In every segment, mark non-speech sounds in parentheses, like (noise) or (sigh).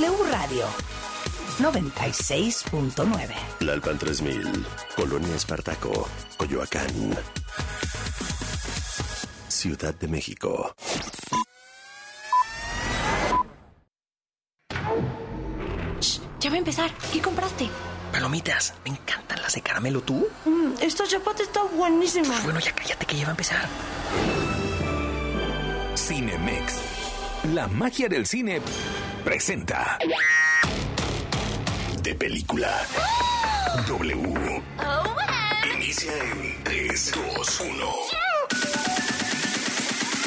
W Radio 96.9. Lalpan 3000, Colonia Espartaco, Coyoacán. Ciudad de México. ya va a empezar. ¿Qué compraste? Palomitas, me encantan las de caramelo. ¿Tú? Mm, esta chapata está buenísima. Pues bueno, ya cállate que ya va a empezar. Cinemex. La magia del cine presenta. De película. W. Inicia en 3, 2, 1.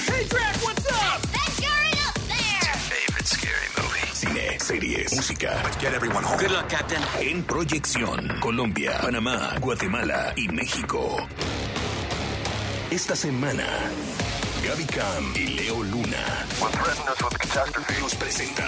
Hey, Drac, what's up? That jury up there! Favorite scary movie. Cine, series, música. Let's get everyone home. Good luck, Captain. En proyección, Colombia, Panamá, Guatemala y México. Esta semana, Gaby Cam y Leo Luna nos presentan.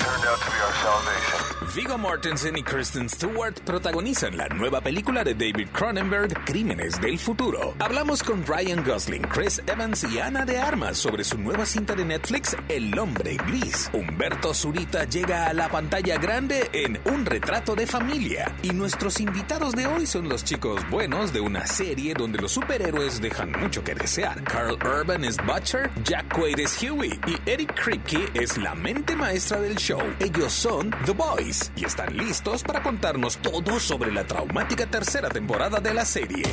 Turned out to be our salvation. Viggo Mortensen y Kristen Stewart protagonizan la nueva película de David Cronenberg, Crímenes del Futuro. Hablamos con Ryan Gosling, Chris Evans y Ana de Armas sobre su nueva cinta de Netflix, El Hombre Gris. Humberto Zurita llega a la pantalla grande en Un Retrato de Familia. Y nuestros invitados de hoy son los chicos buenos de una serie donde los superhéroes dejan mucho que desear. Carl Urban es Butcher, Jack Quaid es Huey y Eric Kripke es la mente maestra del show. Ellos son The Boys y están listos para contarnos todo sobre la traumática tercera temporada de la serie.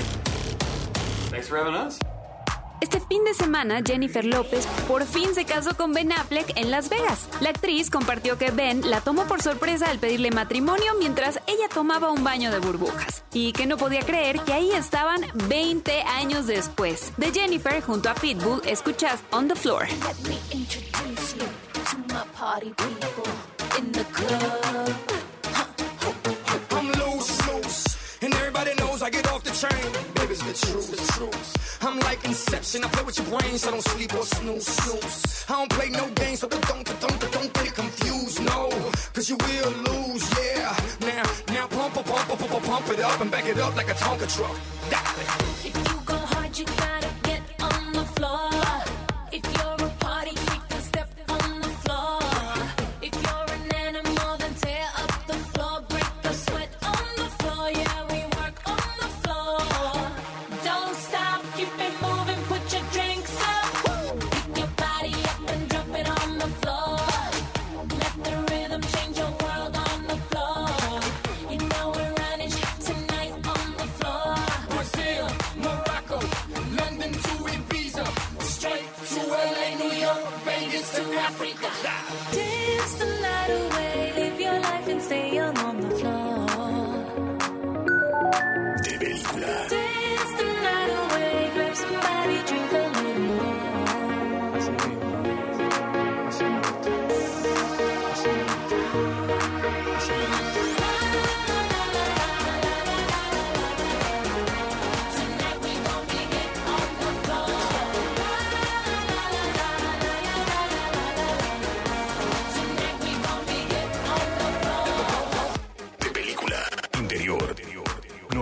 Este fin de semana, Jennifer López por fin se casó con Ben Affleck en Las Vegas. La actriz compartió que Ben la tomó por sorpresa al pedirle matrimonio mientras ella tomaba un baño de burbujas y que no podía creer que ahí estaban 20 años después. De Jennifer junto a Pitbull escuchas On the Floor. Let me I get off the train. Truth, the truth. I'm like Inception. I play with your brains, so don't sleep or snooze, snooze. I don't play no games, so don't, don't, don't, don't get confused, no. Cause you will lose, yeah. Now, now pump, pump, pump, pump, pump, pump it up and back it up like a Tonka truck. If you go hard, you gotta get on the floor.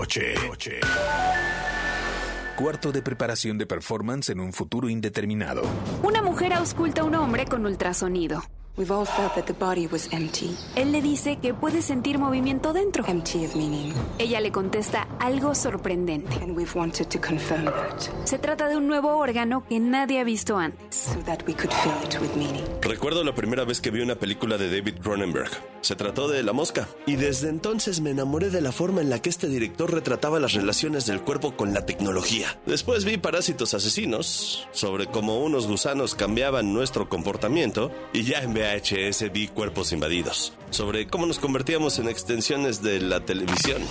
Noche. Cuarto de preparación de performance en un futuro indeterminado. Una mujer ausculta a un hombre con ultrasonido. We've all felt that the body was empty, Él le dice que puede sentir movimiento dentro. empty of meaning, Ella le contesta algo sorprendente. and we've wanted to confirm that Se trata de un nuevo órgano que nadie ha visto antes. so that we could fill it with meaning. Recuerdo la primera vez que vi una película de David Cronenberg. Se trató de La Mosca. Y desde entonces me enamoré de la forma en la que este director retrataba las relaciones del cuerpo con la tecnología. Después vi Parásitos Asesinos, sobre cómo unos gusanos cambiaban nuestro comportamiento. Y ya en VHS vi Cuerpos Invadidos, sobre cómo nos convertíamos en extensiones de la televisión.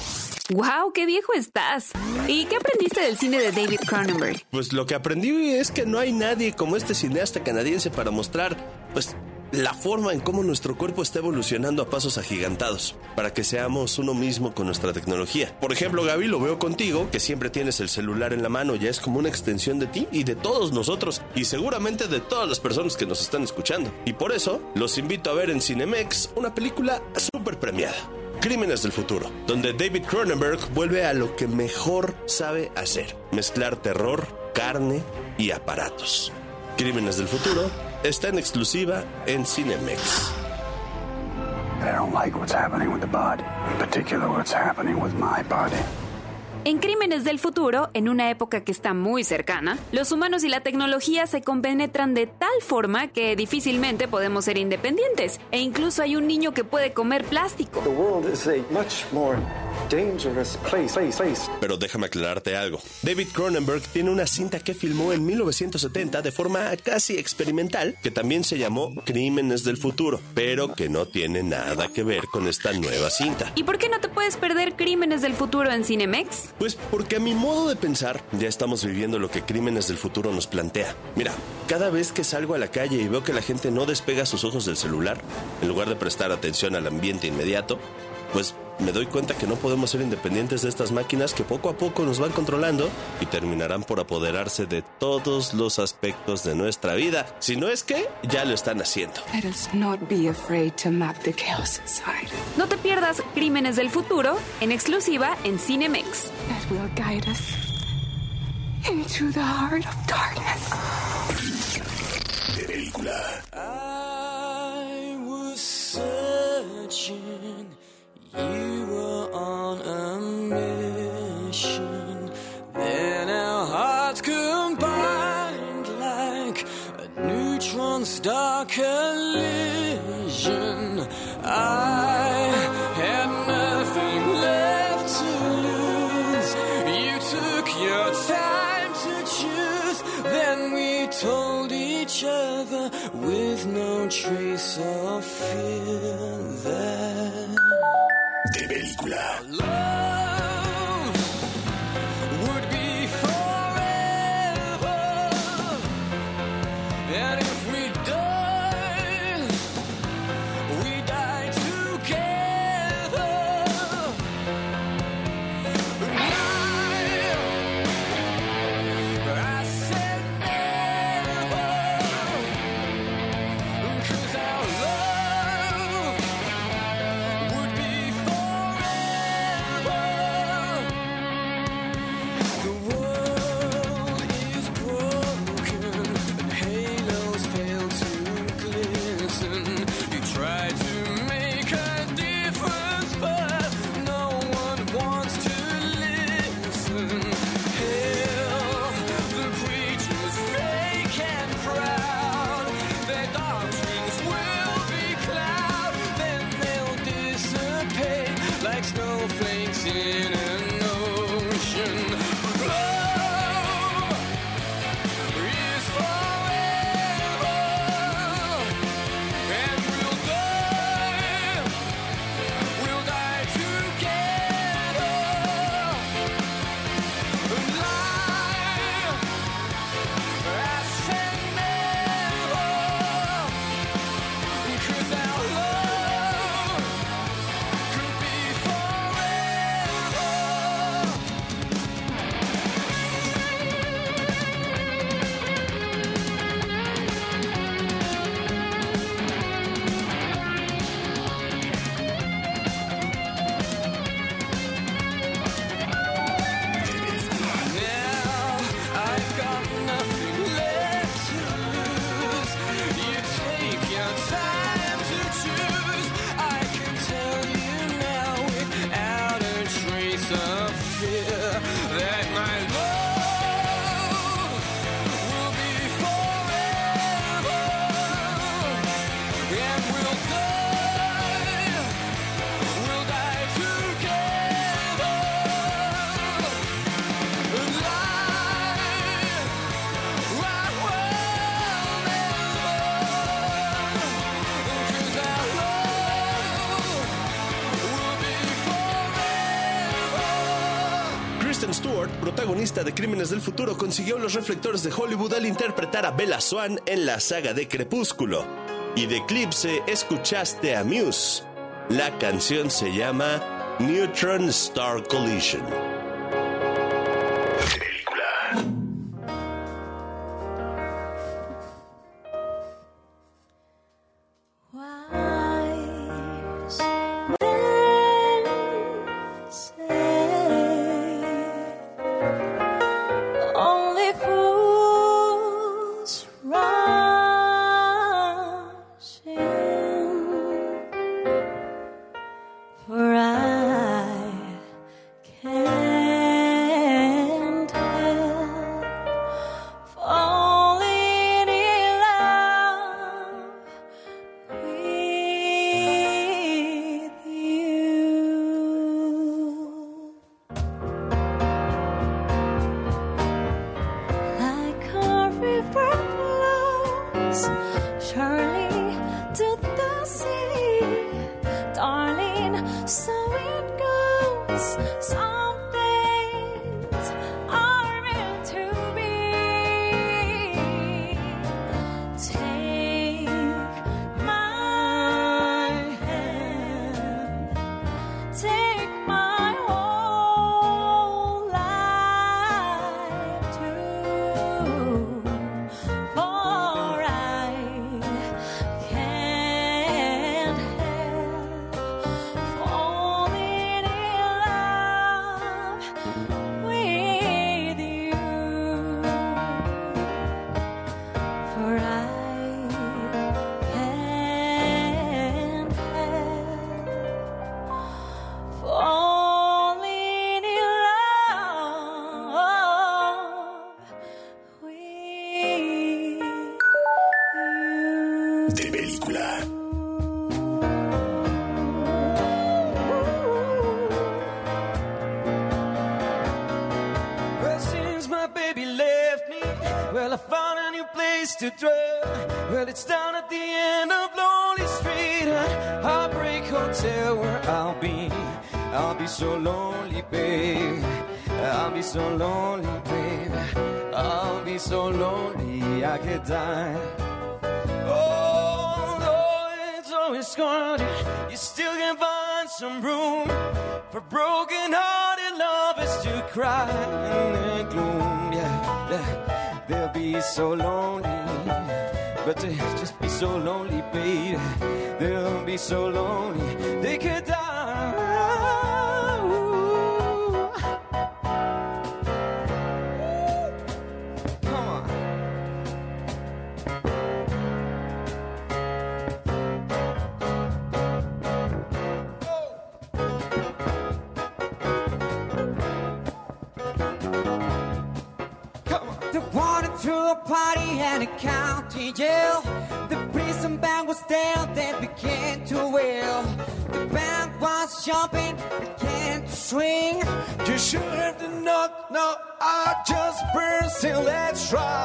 ¡Wow! ¡Qué viejo estás! ¿Y qué aprendiste del cine de David Cronenberg? Pues lo que aprendí es que no hay nadie como este cineasta canadiense para mostrar, pues, la forma en cómo nuestro cuerpo está evolucionando a pasos agigantados, para que seamos uno mismo con nuestra tecnología. Por ejemplo, Gaby, lo veo contigo, que siempre tienes el celular en la mano, ya es como una extensión de ti y de todos nosotros, y seguramente de todas las personas que nos están escuchando. Y por eso, los invito a ver en Cinemex una película súper premiada. Crímenes del Futuro, donde David Cronenberg vuelve a lo que mejor sabe hacer, mezclar terror, carne y aparatos. Crímenes del Futuro está en exclusiva en Cinemex. I don't like what's happening with the body. In particular, what's happening with my body. En Crímenes del Futuro, en una época que está muy cercana, los humanos y la tecnología se compenetran de tal forma que difícilmente podemos ser independientes. E incluso hay un niño que puede comer plástico. The world is a much more dangerous place, place, place. Pero déjame aclararte algo. David Cronenberg tiene una cinta que filmó en 1970 de forma casi experimental que también se llamó Crímenes del Futuro, pero que no tiene nada que ver con esta nueva cinta. ¿Y por qué no te puedes perder Crímenes del Futuro en Cinemex? Pues porque a mi modo de pensar ya estamos viviendo lo que Crímenes del Futuro nos plantea. Mira, cada vez que salgo a la calle y veo que la gente no despega sus ojos del celular, en lugar de prestar atención al ambiente inmediato, pues me doy cuenta que no podemos ser independientes de estas máquinas que poco a poco nos van controlando y terminarán por apoderarse de todos los aspectos de nuestra vida. Si no es que ya lo están haciendo. Let us not be afraid to map the chaos inside. No te pierdas Crímenes del Futuro en exclusiva en Cinemex. That will guide us into the heart of darkness. De película. I was searching, you were on a mission. Then our hearts combined like a neutron star collision. I had nothing left to lose. You took your time to choose. Then we told each other with no trace of fear that De película. love protagonista de Crímenes del Futuro, consiguió los reflectores de Hollywood al interpretar a Bella Swan en la saga de Crepúsculo. Y de Eclipse escuchaste a Muse. La canción se llama Neutron Star Collision. Be so lonely, babe. I'll be so lonely, babe. I'll be so lonely, I could die. Oh, though it's always crowded, you still can find some room for broken-hearted lovers to cry in the gloom. Yeah, they'll be so lonely, but they just be so lonely, baby. They'll be so lonely they could and a county jail. The prison band was there, they began to wail. The band was jumping, began to swing. You should have to knock, no, I just burst in let's rock.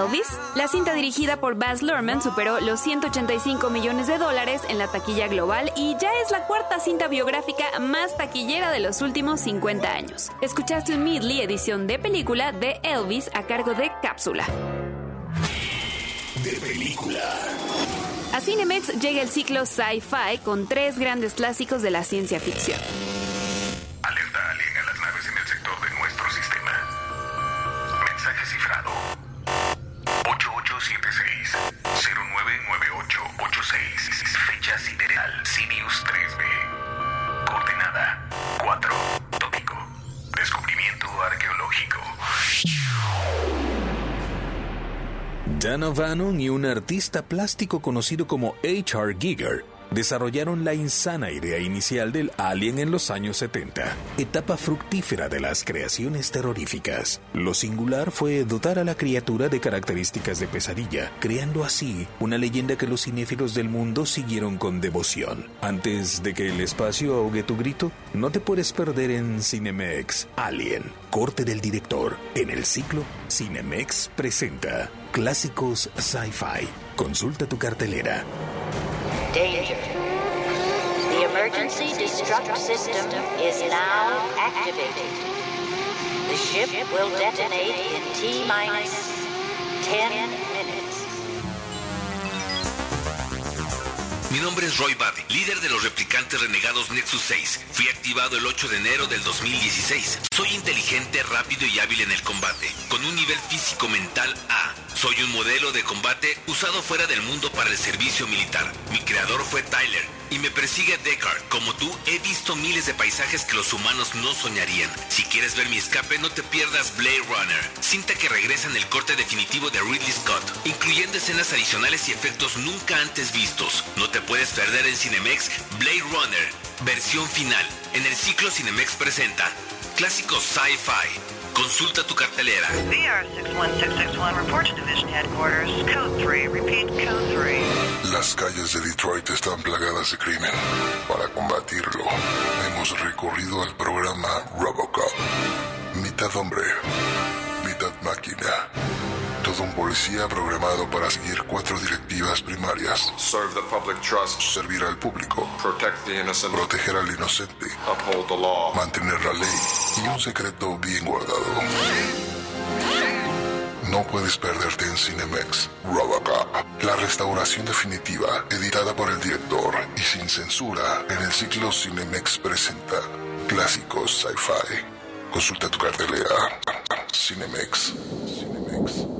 Elvis? La cinta dirigida por Baz Luhrmann superó los 185 millones de dólares en la taquilla global y ya es la cuarta cinta biográfica más taquillera de los últimos 50 años. Escuchaste un medley edición de película de Elvis a cargo de Cápsula. De película. A Cinemex llega el ciclo Sci-Fi con tres grandes clásicos de la ciencia ficción. Dan O'Bannon y un artista plástico conocido como H.R. Giger desarrollaron la insana idea inicial del alien en los años 70, etapa fructífera de las creaciones terroríficas. Lo singular fue dotar a la criatura de características de pesadilla, creando así una leyenda que los cinéfilos del mundo siguieron con devoción. Antes de que el espacio ahogue tu grito, no te puedes perder en Cinemex Alien, corte del director, en el ciclo Cinemex presenta Clásicos Sci-Fi. Consulta tu cartelera. Danger. The emergency destruct system is now activated. The ship will detonate in T minus 10 Mi nombre es Roy Batty, líder de los replicantes renegados Nexus 6. Fui activado el 8 de enero del 2016. Soy inteligente, rápido y hábil en el combate, con un nivel físico mental A. Soy un modelo de combate usado fuera del mundo para el servicio militar. Mi creador fue Tyler y me persigue Deckard. Como tú, he visto miles de paisajes que los humanos no soñarían. Si quieres ver mi escape, no te pierdas Blade Runner, cinta que regresa en el corte definitivo de Ridley Scott, incluyendo escenas adicionales y efectos nunca antes vistos. No te puedes perder en Cinemex Blade Runner, versión final. En el ciclo Cinemex presenta Clásicos Sci-Fi. Consulta tu cartelera. VR 61661, report to Division Headquarters. Code 3, repeat, code 3. Las calles de Detroit están plagadas de crimen. Para combatirlo, hemos recorrido al programa Robocop. Mitad hombre, mitad máquina. Todo un policía programado para seguir cuatro directivas primarias. Serve the public trust. Servir al público. Proteger al inocente. Uphold the law. Mantener la ley. Y un secreto bien guardado. No puedes perderte en Cinemex Robocop, la restauración definitiva editada por el director y sin censura en el ciclo Cinemex presenta clásicos sci-fi. Consulta tu cartelera. Cinemex. Cinemex.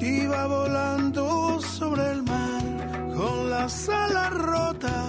Iba volando sobre el mar con las alas rotas.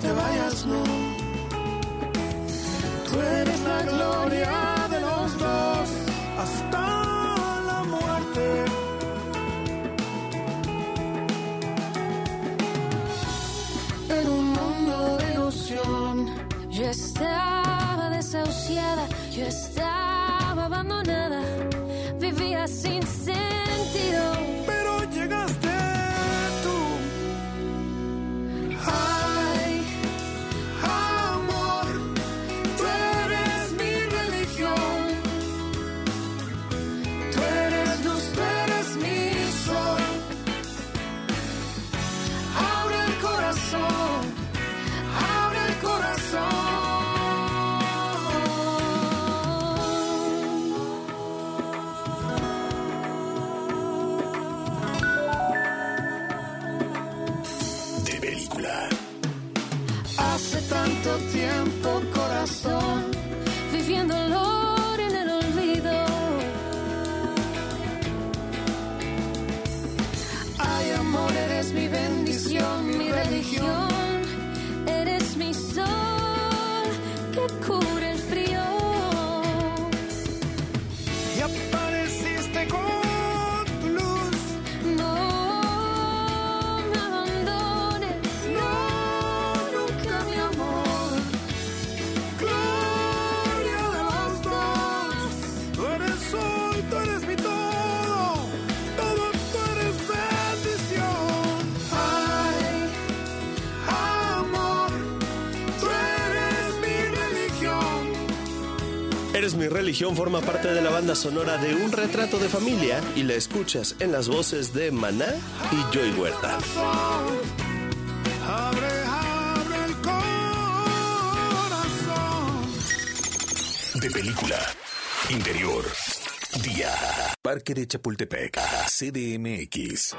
Te vayas, no. Tú eres la gloria de los dos hasta la muerte. En un mundo de ilusión, yo estaba desahuciada, yo estaba religión forma parte de la banda sonora de Un retrato de familia y la escuchas en las voces de Maná y Joy Huerta. Abre, abre el corazón. De película. Interior. Día. Parque de Chapultepec. CDMX.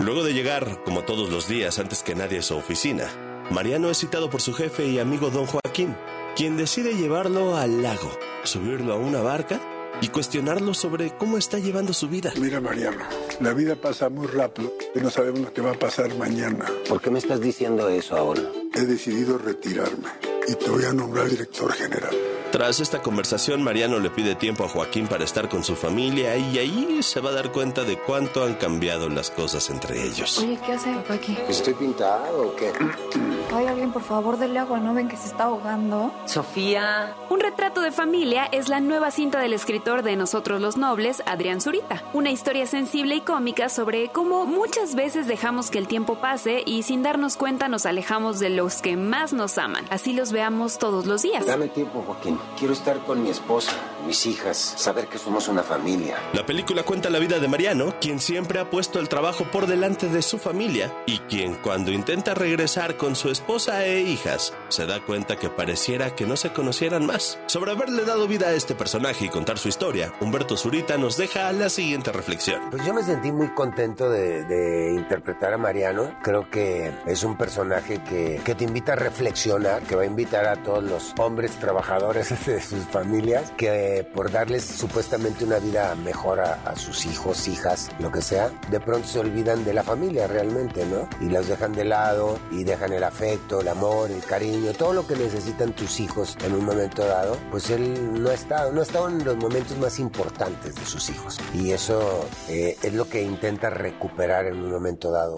Luego de llegar, como todos los días, antes que nadie a su oficina, Mariano es citado por su jefe y amigo don Joaquín, quien decide llevarlo al lago, subirlo a una barca y cuestionarlo sobre cómo está llevando su vida. Mira, Mariano, la vida pasa muy rápido y no sabemos lo que va a pasar mañana. ¿Por qué me estás diciendo eso ahora? He decidido retirarme y te voy a nombrar director general. Tras esta conversación, Mariano le pide tiempo a Joaquín para estar con su familia y ahí se va a dar cuenta de cuánto han cambiado las cosas entre ellos. Oye, ¿qué hace papá aquí? ¿Estoy pintado o qué? (clears throat) Ay, alguien, por favor, dele agua, ¿no ven que se está ahogando? Sofía. Un retrato de familia es la nueva cinta del escritor de Nosotros los Nobles, Adrián Zurita. Una historia sensible y cómica sobre cómo muchas veces dejamos que el tiempo pase y sin darnos cuenta nos alejamos de los que más nos aman. Así los veamos todos los días. Dame tiempo, Joaquín. Quiero estar con mi esposa, mis hijas, saber que somos una familia. La película cuenta la vida de Mariano, quien siempre ha puesto el trabajo por delante de su familia y quien cuando intenta regresar con su esposa e hijas, se da cuenta que pareciera que no se conocieran más. Sobre haberle dado vida a este personaje y contar su historia, Humberto Zurita nos deja la siguiente reflexión. Pues yo me sentí muy contento de, de interpretar a Mariano. Creo que es un personaje que, que te invita a reflexionar, que va a invitar a todos los hombres trabajadores de sus familias, que por darles supuestamente una vida mejor a, a sus hijos, hijas, lo que sea, de pronto se olvidan de la familia realmente, ¿no? Y los dejan de lado y dejan el afecto, el amor, el cariño, todo lo que necesitan tus hijos en un momento dado, pues él no ha estado, no ha estado en los momentos más importantes de sus hijos. Y eso eh, es lo que intenta recuperar en un momento dado.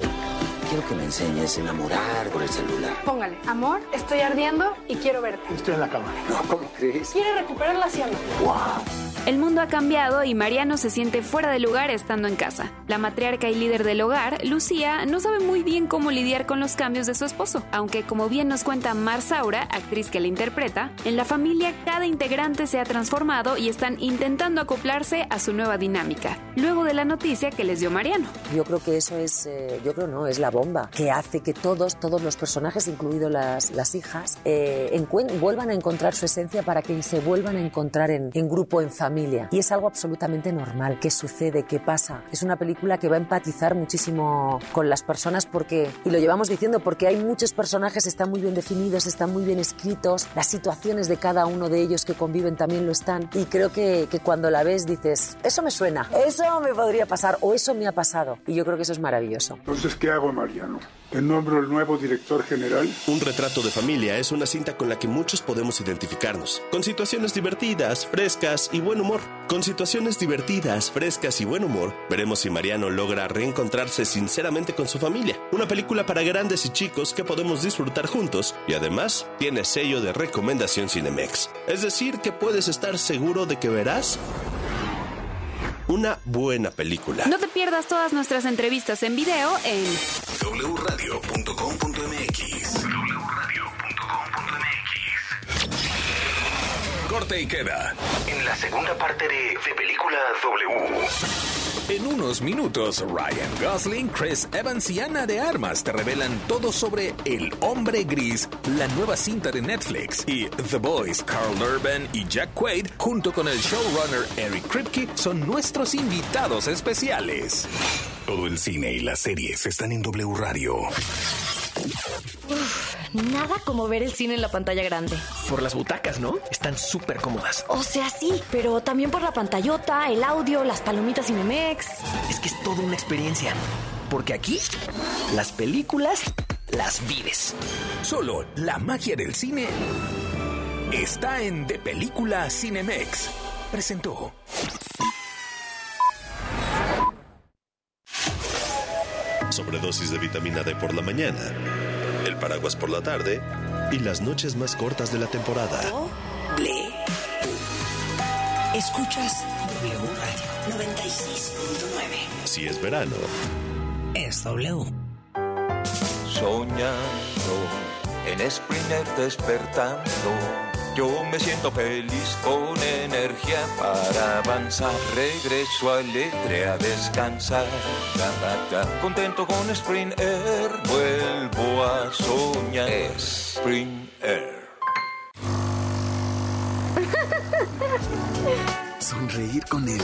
Quiero que me enseñes a enamorar por el celular. Póngale, amor, estoy ardiendo y quiero verte. Estoy en la cama. No, ¿cómo crees? Quiere recuperar la hacienda. ¡Wow! El mundo ha cambiado y Mariano se siente fuera de lugar estando en casa. La matriarca y líder del hogar, Lucía, no sabe muy bien cómo lidiar con los cambios de su esposo, aunque como bien nos cuenta Mar Saura, actriz que la interpreta, en la familia cada integrante se ha transformado y están intentando acoplarse a su nueva dinámica, luego de la noticia que les dio Mariano. Yo creo que eso es, eh, yo creo no, es la bomba que hace que todos, todos los personajes, incluidos las, las hijas, eh, vuelvan a encontrar su esencia para que se vuelvan a encontrar en, en grupo, en familia. Y es algo absolutamente normal. ¿Qué sucede? ¿Qué pasa? Es una película que va a empatizar muchísimo con las personas porque, y lo llevamos diciendo, porque hay muchos personajes, están muy bien definidos, están muy bien escritos, las situaciones de cada uno de ellos que conviven también lo están. Y creo que, que cuando la ves dices, eso me suena, eso me podría pasar o eso me ha pasado. Y yo creo que eso es maravilloso. Entonces, ¿qué hago, Mariano? ¿Te nombro el nuevo director general? Un retrato de familia es una cinta con la que muchos podemos identificarnos, con situaciones divertidas, frescas y buen humor. Con situaciones divertidas, frescas y buen humor, veremos si Mariano logra reencontrarse sinceramente con su familia. Una película para grandes y chicos que podemos disfrutar juntos y además tiene sello de recomendación Cinemex. Es decir, que puedes estar seguro de que verás una buena película. No te pierdas todas nuestras entrevistas en video en wradio.com.mx Corte y queda. En la segunda parte de, de Película W. En unos minutos, Ryan Gosling, Chris Evans y Ana de Armas te revelan todo sobre El Hombre Gris, la nueva cinta de Netflix. Y The Boys, Carl Urban y Jack Quaid, junto con el showrunner Eric Kripke, son nuestros invitados especiales. Todo el cine y las series están en W Radio. Uf, nada como ver el cine en la pantalla grande. Por las butacas, ¿no? Están súper cómodas. O sea, sí, pero también por la pantallota, el audio, las palomitas Es que es toda una experiencia. Porque aquí, las películas las vives. Solo la magia del cine está en De Película Cinemex. Presentó. Sobredosis de vitamina D por la mañana, el paraguas por la tarde y las noches más cortas de la temporada. Escuchas W Radio 96.9. Si es verano, Es W. Soñando en Springer despertando. Yo me siento feliz con energía para avanzar. Regreso alegre a descansar. Contento con Spring Air. Vuelvo a soñar. Spring Air. Sonreír con él.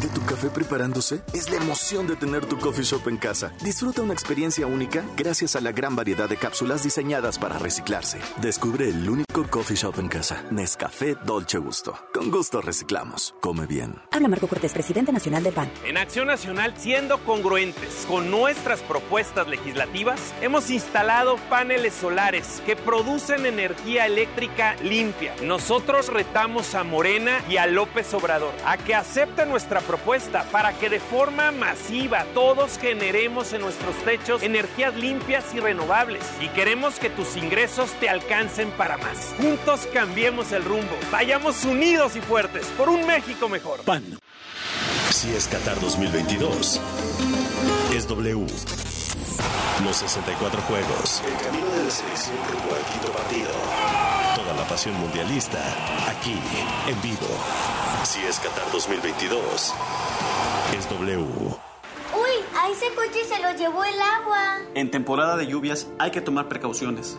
De tu café preparándose es la emoción de tener tu coffee shop en casa. Disfruta una experiencia única gracias a la gran variedad de cápsulas diseñadas para reciclarse. Descubre el único coffee shop en casa. Nescafé Dolce Gusto. Con gusto reciclamos. Come bien. Habla Marco Cortés, presidente nacional del PAN. En Acción Nacional, siendo congruentes con nuestras propuestas legislativas, hemos instalado paneles solares que producen energía eléctrica limpia. Nosotros retamos a Morena y a López Obrador a que acepten nuestra propuesta para que de forma masiva todos generemos en nuestros techos energías limpias y renovables. Y queremos que tus ingresos te alcancen para más. Juntos cambiemos el rumbo. Vayamos unidos y fuertes por un México mejor. PAN. Si es Qatar 2022, es W. Los 64 juegos. El camino de la selección rumbo al quinto partido. Toda la pasión mundialista aquí en vivo. Si es Qatar 2022, es W. Uy, a ese coche se lo llevó el agua. En temporada de lluvias hay que tomar precauciones.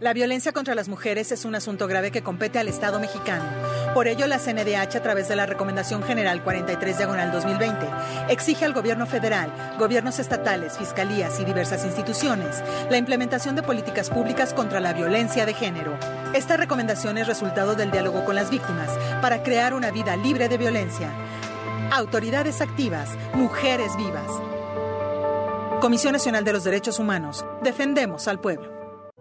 La violencia contra las mujeres es un asunto grave que compete al Estado mexicano. Por ello, la CNDH, a través de la Recomendación General 43 Diagonal 2020, exige al Gobierno federal, gobiernos estatales, fiscalías y diversas instituciones la implementación de políticas públicas contra la violencia de género. Esta recomendación es resultado del diálogo con las víctimas para crear una vida libre de violencia. Autoridades activas, mujeres vivas. Comisión Nacional de los Derechos Humanos. Defendemos al pueblo.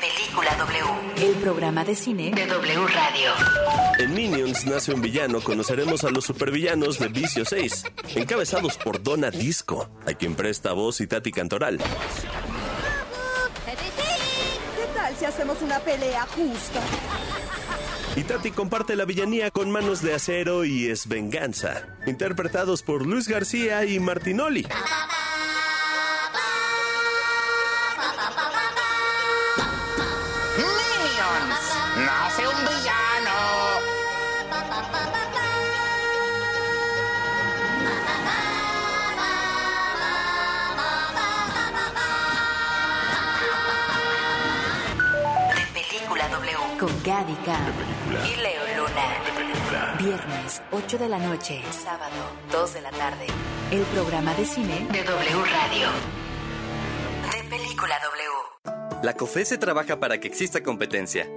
Película W, el programa de cine de W Radio. En Minions nace un villano, conoceremos a los supervillanos de Vicio 6, encabezados por Donna Disco, a quien presta voz y Tati Cantoral. ¿Qué tal si hacemos una pelea justa? Y Tati comparte la villanía con Manos de Acero y Es Venganza, interpretados por Luis García y Martinoli. Con Gaby Cam y Leo Luna. Viernes, 8 de la noche. Sábado, 2 de la tarde. El programa de cine de W Radio. De Película W. La COFESE trabaja para que exista competencia,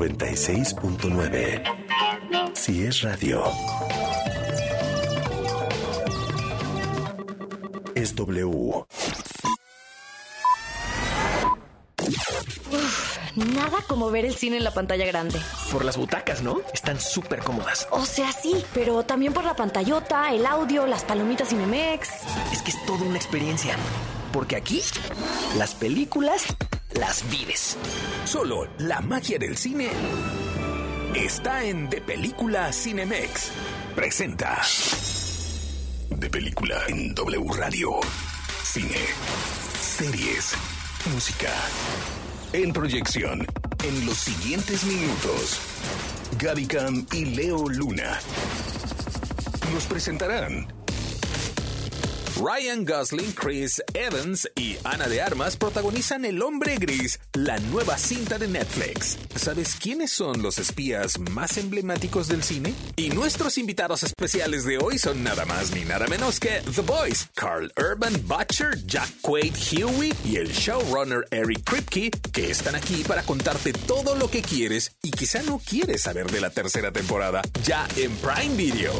96.9. Si es radio. Es W. Uf, nada como ver el cine en la pantalla grande. Por las butacas, ¿no? Están súper cómodas. O sea, sí, pero también por la pantallota, el audio, las palomitas Cinemex. Es que es toda una experiencia. Porque aquí, las películas las vives. Solo la magia del cine está en De Película Cinemex. Presenta. De película en W Radio. Cine, series, música. En proyección, en los siguientes minutos, Gaby Cam y Leo Luna nos presentarán Ryan Gosling, Chris Evans y Ana de Armas protagonizan El Hombre Gris, la nueva cinta de Netflix. ¿Sabes quiénes son los espías más emblemáticos del cine? Y nuestros invitados especiales de hoy son nada más ni nada menos que The Boys, Carl Urban, Butcher, Jack Quaid Huey y el showrunner Eric Kripke, que están aquí para contarte todo lo que quieres y quizá no quieres saber de la tercera temporada, ya en Prime Video.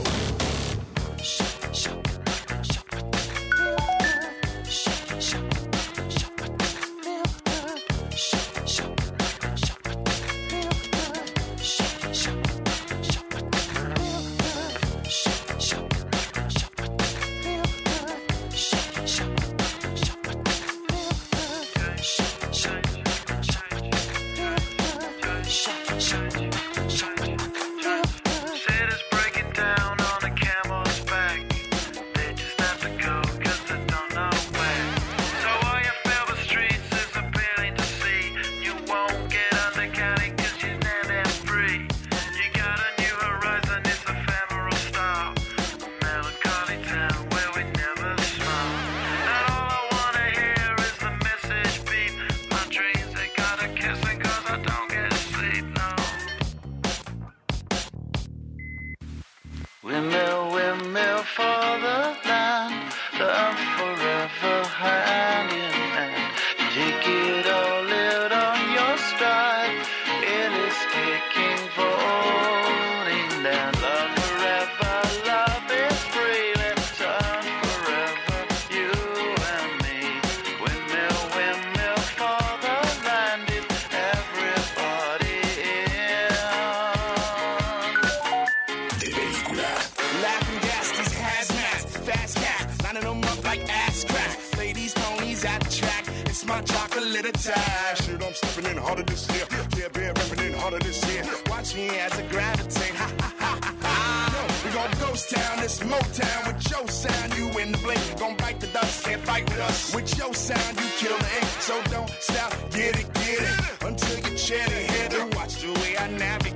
Attack. Shit, I'm stepping in harder this year. Yeah, bear repping in harder this year. Watch me as I gravitate. Ha ha ha ha ha. We gon' ghost town, this Motown with your sound. You in the blink, gon' bite the dust, can't fight with us. With your sound, you kill the ink. So don't stop, get it, get it. Until you chat ahead and watch the way I navigate.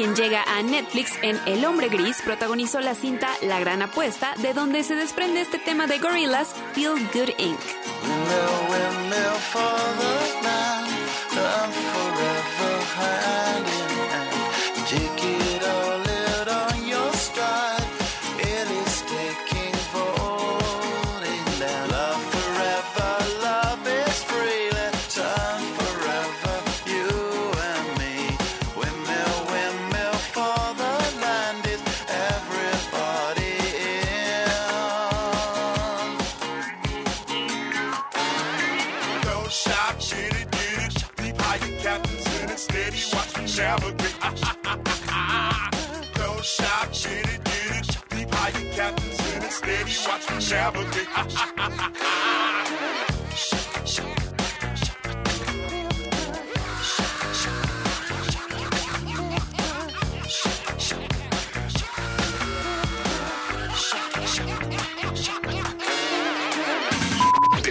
Quien llega a Netflix en El hombre gris, protagonizó la cinta La gran apuesta, de donde se desprende este tema de Gorillaz, Feel Good Inc. De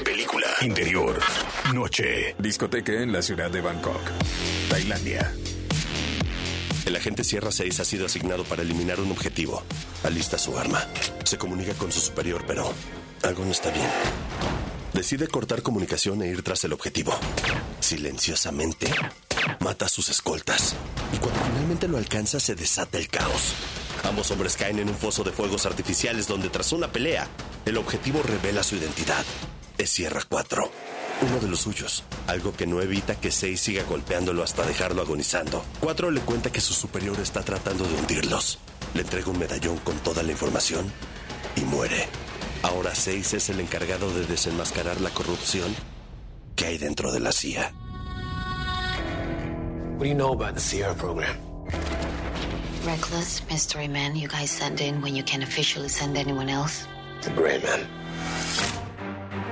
película. Interior. Noche. Discoteca en la ciudad de Bangkok, Tailandia. El agente Sierra 6 ha sido asignado para eliminar un objetivo. Alista su arma. Se comunica con su superior, pero algo no está bien. Decide cortar comunicación e ir tras el objetivo. Silenciosamente, mata a sus escoltas. Y cuando finalmente lo alcanza, se desata el caos. Ambos hombres caen en un foso de fuegos artificiales donde tras una pelea, el objetivo revela su identidad. Es Sierra 4, uno de los suyos, algo que no evita que 6 siga golpeándolo hasta dejarlo agonizando. 4 le cuenta que su superior está tratando de hundirlos. Le entrega un medallón con toda la información y muere. Ahora 6 es el encargado de desenmascarar la corrupción que hay dentro de la CIA. What do you know about the Sierra program? Reckless mystery men you guys send in when you can officially send anyone else. The Gray Man.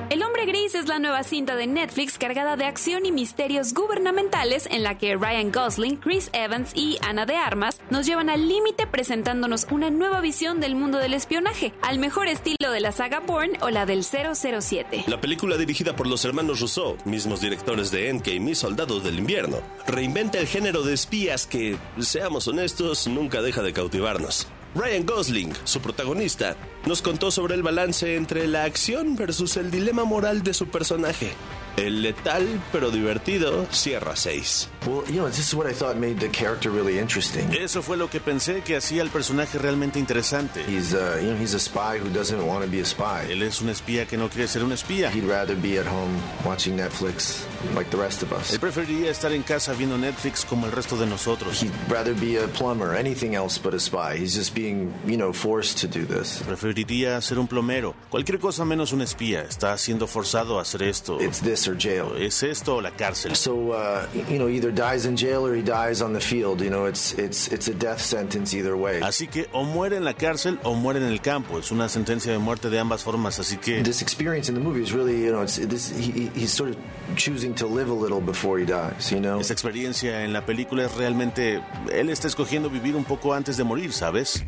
El hombre gris es la nueva cinta de Netflix cargada de acción y misterios gubernamentales en la que Ryan Gosling, Chris Evans y Ana de Armas nos llevan al límite presentándonos una nueva visión del mundo del espionaje, al mejor estilo de la saga Bourne o la del 007. La película dirigida por los hermanos Rousseau, mismos directores de Endgame y Soldados del Invierno, reinventa el género de espías que, seamos honestos, nunca deja de cautivarnos. Ryan Gosling, su protagonista, nos contó sobre el balance entre la acción versus el dilema moral de su personaje. El letal pero divertido Sierra 6. Well, you know, this is what I thought made the character really interesting. Eso fue lo que pensé que hacía al personaje realmente interesante. He's, uh, you know, he's a spy who doesn't want to be a spy. Él es un espía que no quiere ser un espía. He'd rather be at home watching Netflix like the rest of us. Él preferiría estar en casa viendo Netflix como el resto de nosotros. He'd rather be a plumber, anything else but a spy. He's just being, you know, forced to do this. Preferiría ser un plomero, cualquier cosa menos un espía. Está siendo forzado a hacer esto. It's this or jail. Es esto la cárcel. So, uh, you know, either dies in jail or he dies on the field. You know, it's it's it's a death sentence either way. Así que o muere en la cárcel o muere en el campo. Es una sentencia de muerte de ambas formas. Así que this experience in the movie is really, you know, it's this he, he's sort of choosing to live a little before he dies. You know, esa experiencia en la película es realmente él está escogiendo vivir un poco antes de morir, ¿sabes?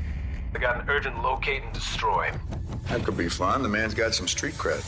I got an urgent locate and destroy. That could be fun. The man's got some street cred.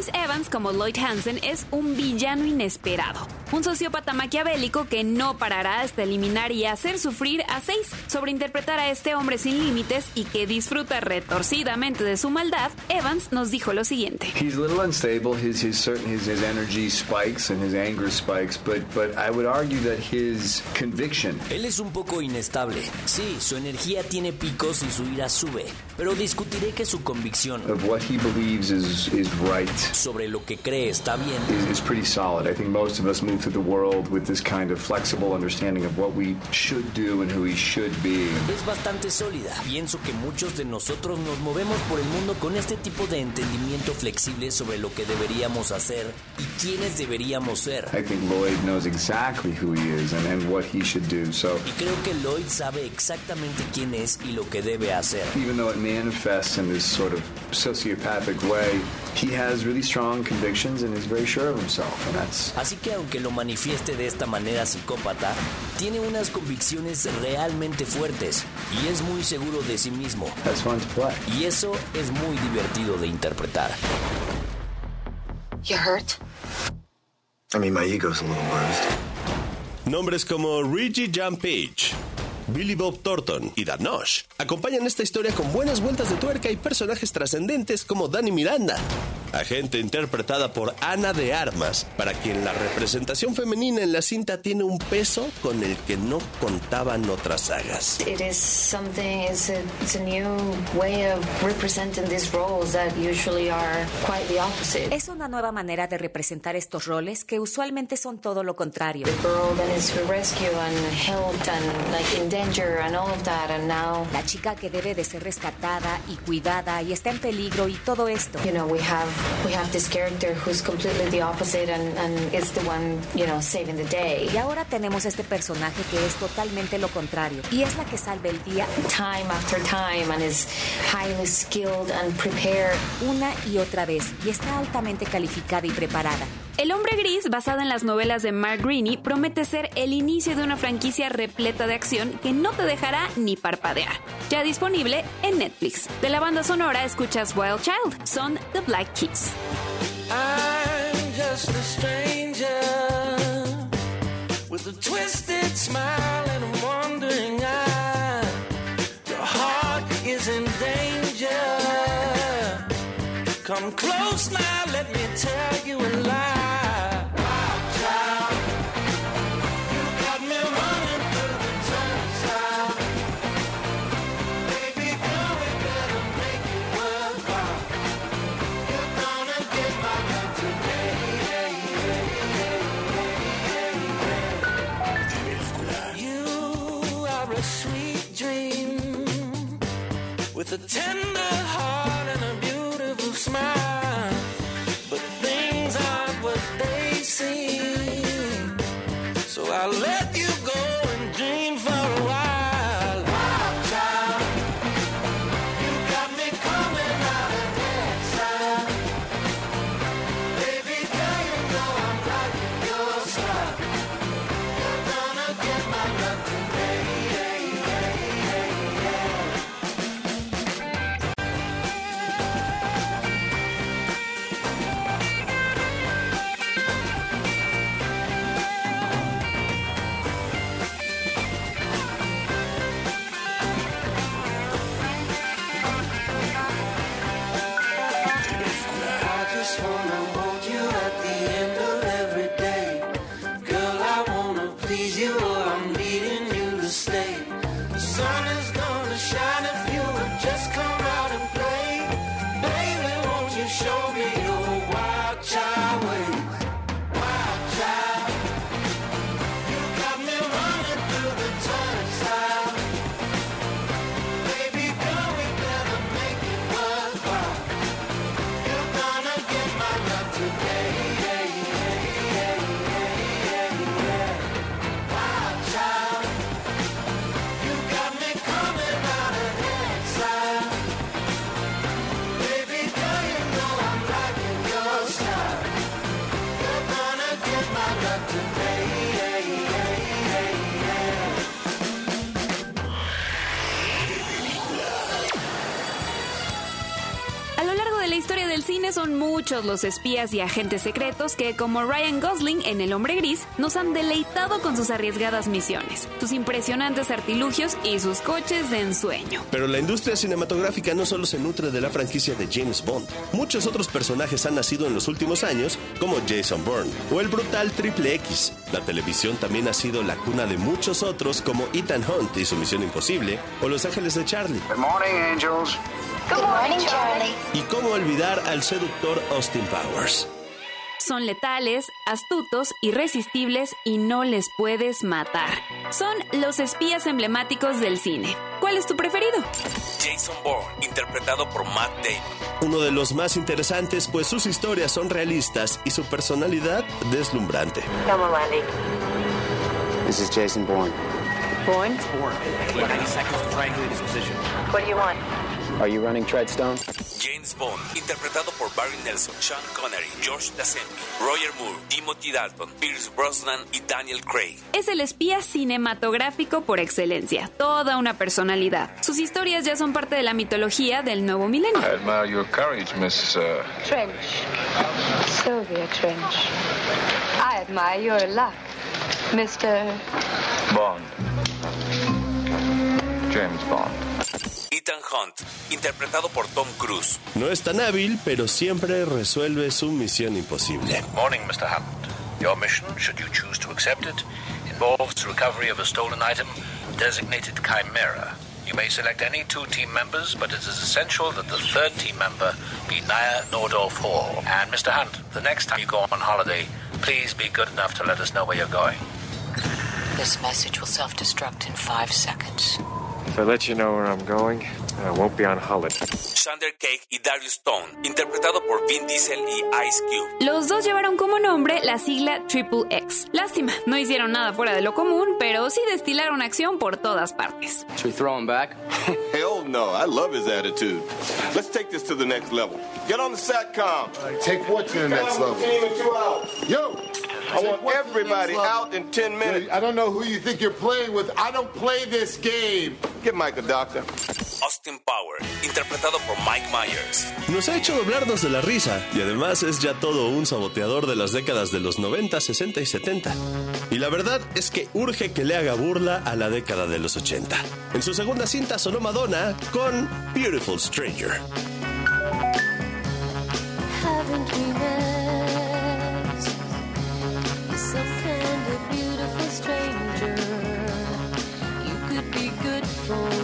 Chris Evans como Lloyd Hansen es un villano inesperado, un sociópata maquiavélico que no parará hasta eliminar y hacer sufrir a seis. Sobre interpretar a este hombre sin límites y que disfruta retorcidamente de su maldad, Evans nos dijo lo siguiente. He's a little unstable. His his certain his, his energy spikes and his anger spikes, but but I would argue that his conviction. Él es un poco inestable. Sí, su energía tiene picos y su ira sube, pero discutiré que su convicción of what he believes is is right sobre lo que cree está bien pretty solid. I think most of us move through the world with this kind of flexible understanding of what we should do and who we should be. es bastante sólida. Pienso que muchos de nosotros nos movemos por el mundo con este tipo de entendimiento flexible sobre lo que deberíamos hacer y quiénes deberíamos ser. I think Lloyd knows exactly who he is and, and what he should do. So Y creo que Lloyd sabe exactamente quién es y lo que debe hacer. even though it manifests in this sort of sociopathic way, he has really strong convictions and is very sure of himself, and that's Así que aunque lo manifieste de esta manera psicópata, tiene unas convicciones realmente fuertes y es muy seguro de sí mismo. that's fun to play. Y eso es muy divertido de interpretar. You hurt? I mean, my ego's a little bruised. Nombres como Reggie Jan Page, Billy Bob Thornton y Danosh acompañan esta historia con buenas vueltas de tuerca y personajes trascendentes como Danny Miranda, agente interpretada por Ana de Armas, para quien la representación femenina en la cinta tiene un peso con el que no contaban otras sagas. It is something, it's a, it's a new way of representing these roles that usually are quite the opposite. Es una nueva manera de representar estos roles que usualmente son todo lo contrario. The girl that is rescued and helped and like in danger and all of that, and now La chica que debe de ser rescatada y cuidada y está en peligro y todo esto. you know we have we have this character who's completely the opposite and and is the one you know saving the day. Y ahora tenemos este personaje que es totalmente lo contrario y es la que salva el día Time after time and is highly skilled and prepared. una y otra vez y está altamente calificada y preparada. El hombre gris, basada en las novelas de Mark Greene, promete ser el inicio de una franquicia repleta de acción que no te dejará ni parpadear. Ya disponible en Netflix. De la banda sonora escuchas Wild Child, son The Black Keys. I'm just a stranger with a twisted smile and a wandering eye. Is in danger. Come close with historia del cine son muchos los espías y agentes secretos que, como Ryan Gosling en El Hombre Gris, nos han deleitado con sus arriesgadas misiones, sus impresionantes artilugios y sus coches de ensueño. Pero la industria cinematográfica no solo se nutre de la franquicia de James Bond. Muchos otros personajes han nacido en los últimos años, como Jason Bourne o el brutal Triple X. La televisión también ha sido la cuna de muchos otros, como Ethan Hunt y su Misión Imposible, o Los Ángeles de Charlie. Good morning, angels. Good morning, Charlie. Y cómo olvidar al seductor Austin Powers. Son letales, astutos, irresistibles y no les puedes matar. Son los espías emblemáticos del cine. ¿Cuál es tu preferido? Jason Bourne, interpretado por Matt Damon. Uno de los más interesantes, pues sus historias son realistas y su personalidad deslumbrante. Come on, Randy. This is Jason Bourne. Bourne? Bourne. 90 seconds to triangulate his position. What do you want? Are you running Treadstone? James Bond, interpretado por Barry Nelson, Sean Connery, George Lazenby, Roger Moore, Timothy Dalton, Pierce Brosnan y Daniel Craig. Es el espía cinematográfico por excelencia, toda una personalidad. Sus historias ya son parte de la mitología del nuevo milenio. I admire your courage, Miss. Uh... Trench. Sylvia Trench. I admire your luck, Mr. Bond. James Bond. Ethan Hunt, interpretado por Tom Cruise. No es tan hábil, pero siempre resuelve su misión imposible. Morning, Mr. Hunt. Your mission, should you choose to accept it, involves the recovery of a stolen item designated Chimera. You may select any two team members, but it is essential that the third team member be Naya Nordorf Hall. And Mr. Hunt, the next time you go on holiday, please be good enough to let us know where you're going. This message will self destruct in five seconds. If I let you know where I'm going, I won't be on holiday. Sander Cake y Darius Stone, interpretado por Vin Diesel y Ice Cube. Los dos llevaron como nombre la sigla Triple X. Lástima, no hicieron nada fuera de lo común, pero sí destilaron acción por todas partes. Should we throw him back? (laughs) Hell no. I love his attitude. Let's take this to the next level. Get on the SATCOM. Take what to the next level? Yo! I want everybody out in 10 minutes. I don't know who you think you're playing with. I don't play this game. Get Mike a doctor. Austin Power, interpretado por Mike Myers. Nos ha hecho doblarnos de la risa y además es ya todo un saboteador de las décadas de los 90, 60 y 70. Y la verdad es que urge que le haga burla a la década de los 80. En su segunda cinta sonó Madonna con Beautiful Stranger. Haven't we met? Good for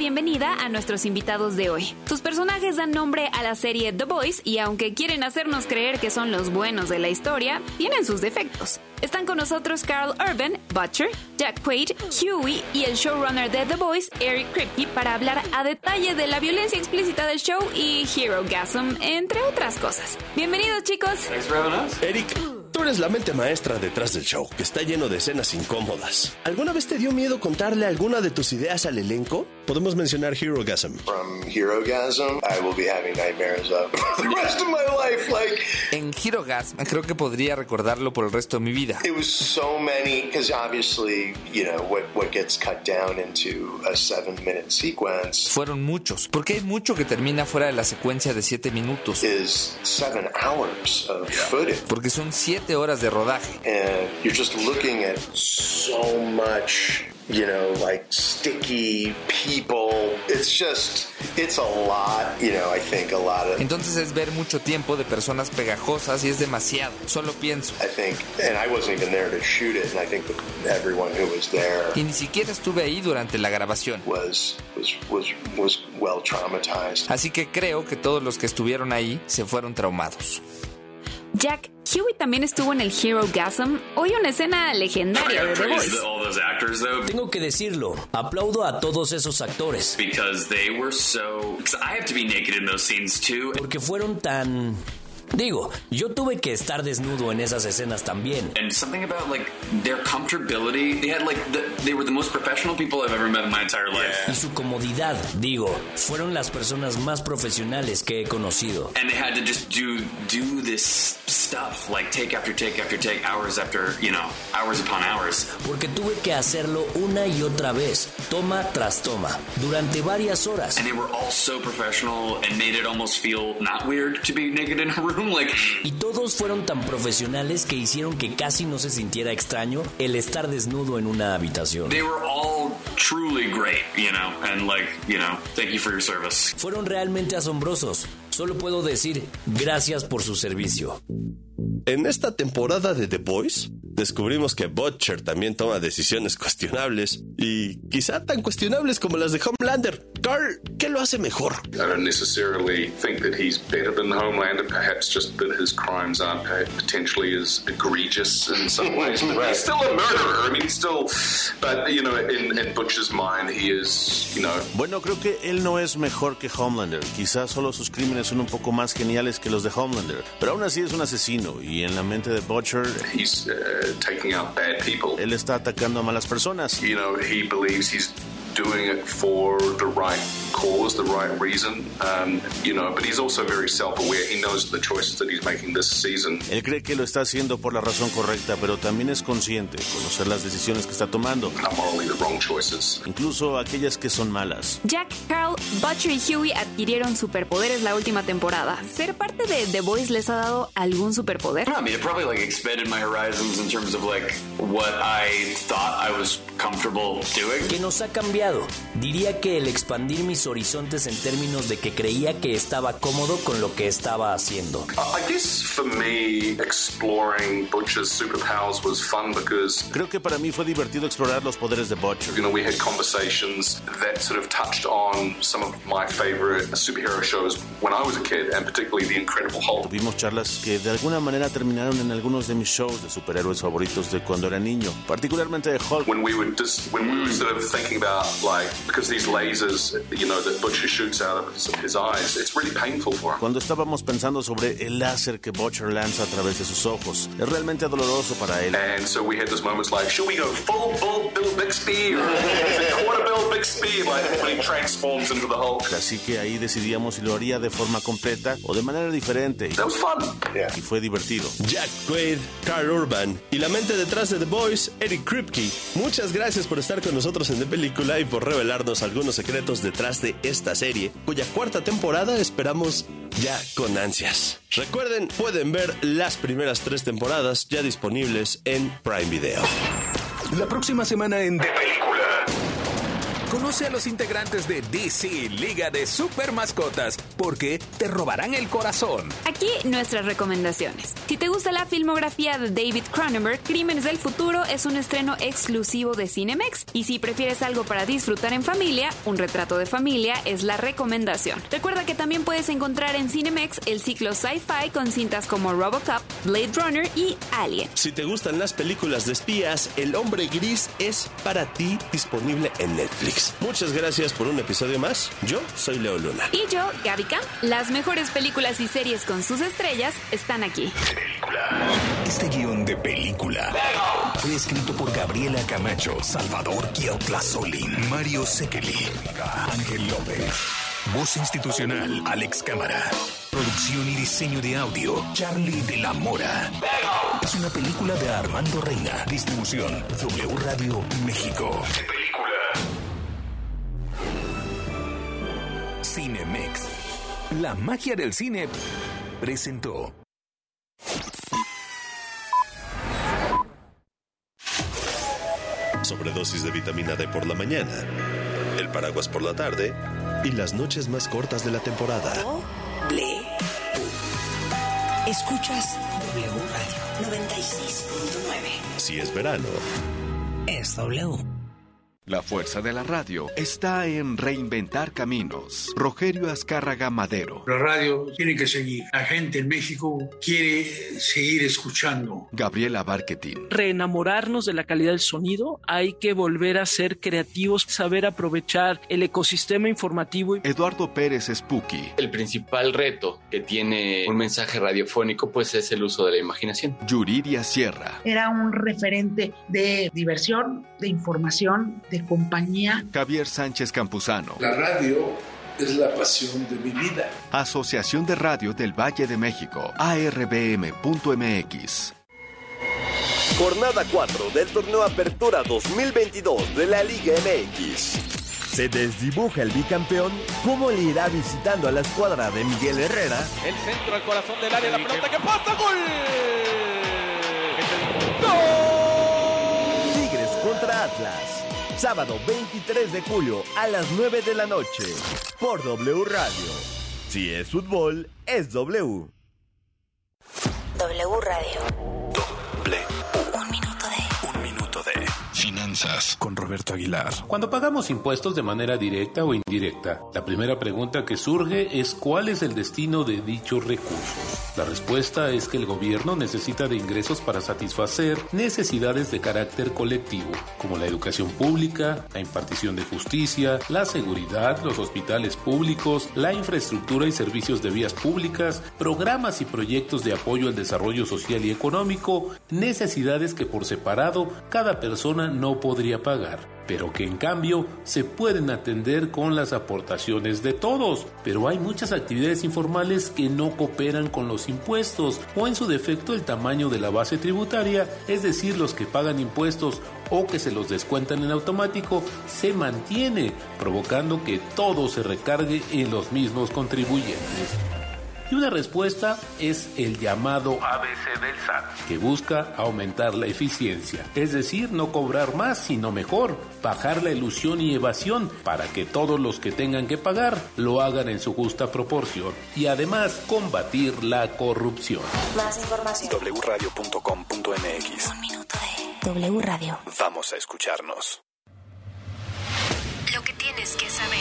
bienvenida a nuestros invitados de hoy. Sus personajes dan nombre a la serie The Boys y aunque quieren hacernos creer que son los buenos de la historia, tienen sus defectos. Están con nosotros Carl Urban, Butcher, Jack Quaid, Huey y el showrunner de The Boys, Eric Kripke, para hablar a detalle de la violencia explícita del show y Hero Gasm, entre otras cosas. Bienvenidos chicos. Eric, tú eres la mente maestra detrás del show, que está lleno de escenas incómodas. ¿Alguna vez te dio miedo contarle alguna de tus ideas al elenco? Podemos mencionar Hero Gasm. From Herogasm, I will be having nightmares of (laughs) the rest of my life. Like, En Hirogasm creo que podría recordarlo por el resto de mi vida. it was so many, because obviously, you know, what, what gets cut down into a seven minute sequence Fueron muchos, porque hay mucho que termina fuera de la secuencia de 7 minutos. is seven hours of footage. Porque son 7 horas de rodaje. And you're just looking at so much, you know, like sticky people. It's just, it's a lot, you know, I think a lot of. Entonces es ver mucho tiempo de personas pegajosas y es demasiado. Solo pienso. I think, and I wasn't even there to shoot it, and I think everyone who was there Y ni siquiera estuve ahí durante la grabación. was was was was well traumatized. Así que creo que todos los que estuvieron ahí se fueron traumados. Jack, Huey también estuvo en el Hero Gasm. Hoy una escena legendaria de The though Tengo que decirlo, aplaudo a todos esos actores. because they were so. Because I have to be naked in those scenes too. Porque fueron tan... Digo, yo tuve que estar desnudo en esas escenas también. And something about like their comfortability. They had like the, they were the most professional people I've ever met in my entire life. Y su comodidad, digo, fueron las personas más profesionales que he conocido. And they had to just do do this stuff like take after take after take, hours after you know hours upon hours. Porque tuve que hacerlo una y otra vez, toma tras toma, durante varias horas. And they were all so professional and made it almost feel not weird to be naked in a room. Like Y todos fueron tan profesionales que hicieron que casi no se sintiera extraño el estar desnudo en una habitación. they were all truly great, you know. And like you know, thank you for your service. Fueron realmente asombrosos. Solo puedo decir gracias por su servicio. En esta temporada de The Boys, descubrimos que Butcher también toma decisiones cuestionables y quizá tan cuestionables como las de Homelander. Carl, ¿qué lo hace mejor? I don't necessarily think that he's better than Homelander, perhaps just that his crimes aren't potentially as egregious in some ways. (laughs) But he's still a murderer. I mean, he's still. But, you know, in, in Butcher's mind, he is, you know. Bueno, creo que él no es mejor que Homelander. Quizás solo sus crímenes son un poco más geniales que los de Homelander. Pero aún así es un asesino y en la mente de Butcher, He's uh, taking out bad people. él está atacando a malas personas. You know, he believes he's doing it for the right cause, the right reason. Um, you know, but he's also very self-aware. He knows the choices that he's making this season. Él cree que lo está haciendo por la razón correcta, pero también es consciente, conocer las decisiones que está tomando, Not morally the wrong choices. incluso aquellas que son malas. Jack, Carl, Butcher y Huey adquirieron superpoderes la última temporada. ¿Ser parte de The Boys les ha dado algún superpoder? I mean, it probably like expanded my horizons in terms of like what I thought I was comfortable doing. ¿Qué nos ha cambiado? Diría que el expandir mis horizontes en términos de que creía que estaba cómodo con lo que estaba haciendo. I guess for me, exploring Butcher's superpowers was fun because Creo que para mí fue divertido explorar los poderes de Butcher. you know we had conversations that sort of touched on some of my favorite superhero shows when I was a kid, and particularly The Incredible Hulk. Tuvimos charlas que de alguna manera terminaron en algunos de mis shows de superhéroes favoritos de cuando era niño, particularmente de Hulk. When we were just when we were sort of thinking about like because these lasers, you know, that Butcher shoots out of his, his eyes, it's really painful for him. Cuando estábamos pensando sobre el láser que Butcher lanza a través de sus ojos, es realmente doloroso para él. And so we had those moments like, should we go full Bill, Bill Bixby or is it quarter Bill Bixby? Like when he transforms into the Hulk. Así que ahí decidíamos si lo haría de forma completa o de manera diferente. That was fun. Y fue divertido. Jack Quaid, Carl Urban y la mente detrás de The Boys, Eric Kripke. Muchas gracias por estar con nosotros en The Película y por revelarnos algunos secretos detrás de esta serie, cuya cuarta temporada esperamos ya con ansias. Recuerden, pueden ver las primeras tres temporadas ya disponibles en Prime Video. La próxima semana en De Película. Conoce a los integrantes de DC, Liga de Super Mascotas, porque te robarán el corazón. Aquí nuestras recomendaciones. Si te gusta la filmografía de David Cronenberg, Crímenes del Futuro es un estreno exclusivo de Cinemex. Y si prefieres algo para disfrutar en familia, un retrato de familia es la recomendación. Recuerda que también puedes encontrar en Cinemex el ciclo sci-fi con cintas como Robocop, Blade Runner y Alien. Si te gustan las películas de espías, El Hombre Gris es para ti disponible en Netflix. Muchas gracias por un episodio más. Yo soy Leo Luna. Y yo, Gaby Camp. Las mejores películas y series con sus estrellas están aquí. Este guion de película fue escrito por Gabriela Camacho, Salvador Solín, Mario Sekeli, Ángel López. Voz institucional, Alex Cámara. Producción y diseño de audio, Charlie de la Mora. Es una película de Armando Reina. Distribución, W Radio México. Cinemex. La magia del cine presentó. Sobredosis de vitamina D por la mañana, el paraguas por la tarde y las noches más cortas de la temporada. Escuchas W Radio 96.9. Si es verano, Es W. La fuerza de la radio está en reinventar caminos. Rogelio Azcárraga Madero. La radio tiene que seguir. La gente en México quiere seguir escuchando. Gabriela Barquetín. reenamorarnos de la calidad del sonido, hay que volver a ser creativos, saber aprovechar el ecosistema informativo. Eduardo Pérez Spooky. El principal reto que tiene un mensaje radiofónico pues es el uso de la imaginación. Yuridia Sierra. Era un referente de diversión, de información, de compañía. Javier Sánchez Campuzano. La radio es la pasión de mi vida. Asociación de Radio del Valle de México. ARBM.mx. Jornada 4 del torneo Apertura 2022 de la Liga MX. Se desdibuja el bicampeón. ¿Cómo le irá visitando a la escuadra de Miguel Herrera? El centro al corazón del área, la pelota que pasa, gol. Contra Sábado 23 de julio a las 9 de la noche. Por W Radio. Si es fútbol, es W. W Radio. Finanzas con Roberto Aguilar. Cuando pagamos impuestos de manera directa o indirecta, la primera pregunta que surge es cuál es el destino de dichos recursos. La respuesta es que el gobierno necesita de ingresos para satisfacer necesidades de carácter colectivo, como la educación pública, la impartición de justicia, la seguridad, los hospitales públicos, la infraestructura y servicios de vías públicas, programas y proyectos de apoyo al desarrollo social y económico, necesidades que por separado cada persona no podría pagar pero que en cambio se pueden atender con las aportaciones de todos. Pero hay muchas actividades informales que no cooperan con los impuestos o en su defecto el tamaño de la base tributaria, es decir, los que pagan impuestos o que se los descuentan en automático, se mantiene, provocando que todo se recargue en los mismos contribuyentes. Y una respuesta es el llamado ABC del SAT, que busca aumentar la eficiencia, es decir, no cobrar más, sino mejor, bajar la ilusión y evasión para que todos los que tengan que pagar lo hagan en su justa proporción y además combatir la corrupción. Más información. wradio.com.mx. Un minuto de W Radio. Vamos a escucharnos. Lo que tienes que saber.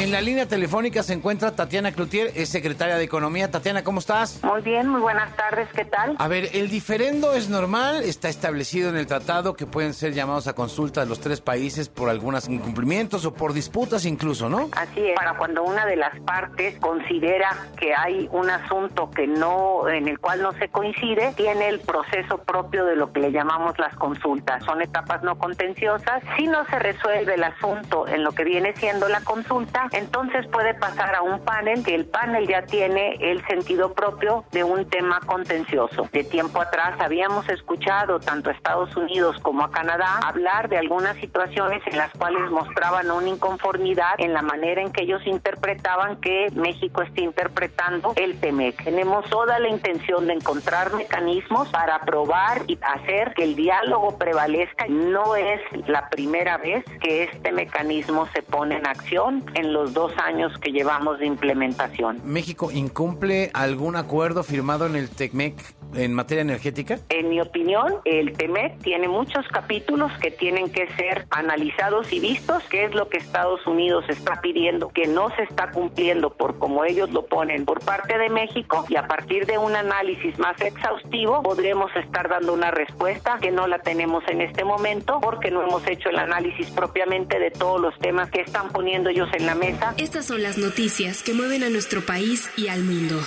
En la línea telefónica se encuentra Tatiana Cloutier, es secretaria de Economía. Tatiana, ¿cómo estás? Muy bien, muy buenas tardes, ¿qué tal? A ver, el diferendo es normal, está establecido en el tratado que pueden ser llamados a consulta de los tres países por algunos incumplimientos o por disputas incluso, ¿no? Así es, para cuando una de las partes considera que hay un asunto que no, en el cual no se coincide, tiene el proceso propio de lo que le llamamos las consultas. Son etapas no contenciosas. Si no se resuelve el asunto en lo que viene siendo la consulta, entonces puede pasar a un panel que el panel ya tiene el sentido propio de un tema contencioso. De tiempo atrás habíamos escuchado tanto a Estados Unidos como a Canadá hablar de algunas situaciones en las cuales mostraban una inconformidad en la manera en que ellos interpretaban que México está interpretando el TEMEC. Tenemos toda la intención de encontrar mecanismos para probar y hacer que el diálogo prevalezca. No es la primera vez que este mecanismo se pone en acción en los dos años que llevamos de implementación. ¿México incumple algún acuerdo firmado en el TECMEC en materia energética? En mi opinión, el TEMEC tiene muchos capítulos que tienen que ser analizados y vistos, qué es lo que Estados Unidos está pidiendo, que no se está cumpliendo por como ellos lo ponen por parte de México y a partir de un análisis más exhaustivo podremos estar dando una respuesta que no la tenemos en este momento porque no hemos hecho el análisis propiamente de todos los temas que están poniendo ellos en la mesa. Estas son las noticias que mueven a nuestro país y al mundo.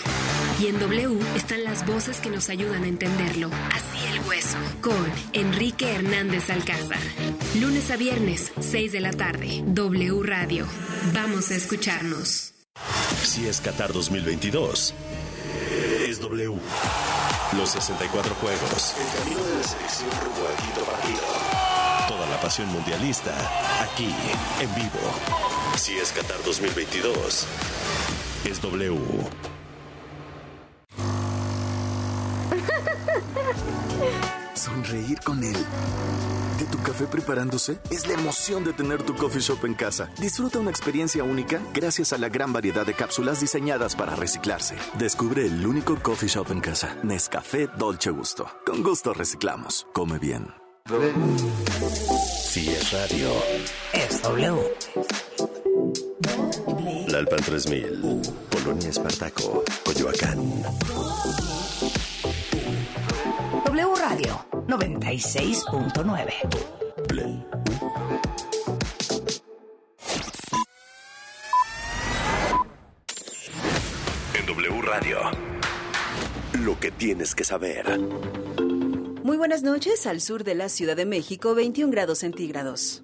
Y en W están las voces que nos ayudan a entenderlo. Así el hueso. Con Enrique Hernández Alcázar. Lunes a viernes, 6 de la tarde. W Radio. Vamos a escucharnos. Si es Qatar 2022, es W. Los 64 juegos. El camino de la selección rumbo quinto partido. Toda la pasión mundialista, aquí, en vivo. Si es Qatar 2022, es W. (laughs) Sonreír con él. ¿De tu café preparándose? Es la emoción de tener tu coffee shop en casa. Disfruta una experiencia única gracias a la gran variedad de cápsulas diseñadas para reciclarse. Descubre el único coffee shop en casa. Nescafé Dolce Gusto. Con gusto reciclamos. Come bien. Si es radio, Es W. Lalpan 3000, Polonia Espartaco, Coyoacán. W Radio 96.9. En W Radio, lo que tienes que saber. Muy buenas noches al sur de la Ciudad de México, 21 grados centígrados.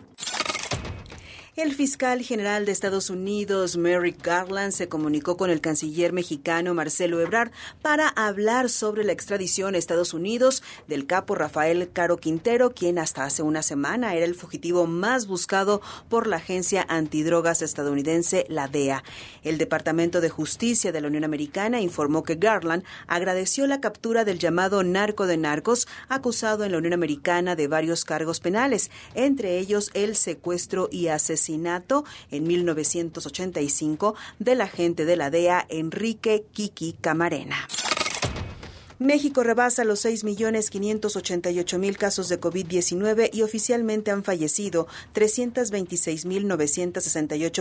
El fiscal general de Estados Unidos, Merrick Garland, se comunicó con el canciller mexicano Marcelo Ebrard para hablar sobre la extradición a Estados Unidos del capo Rafael Caro Quintero, quien hasta hace una semana era el fugitivo más buscado por la agencia antidrogas estadounidense, la DEA. El Departamento de Justicia de la Unión Americana informó que Garland agradeció la captura del llamado narco de narcos, acusado en la Unión Americana de varios cargos penales, entre ellos el secuestro y asesinato en 1985 del agente de la DEA Enrique Kiki Camarena. México rebasa los 6.588.000 casos de COVID-19 y oficialmente han fallecido 326.968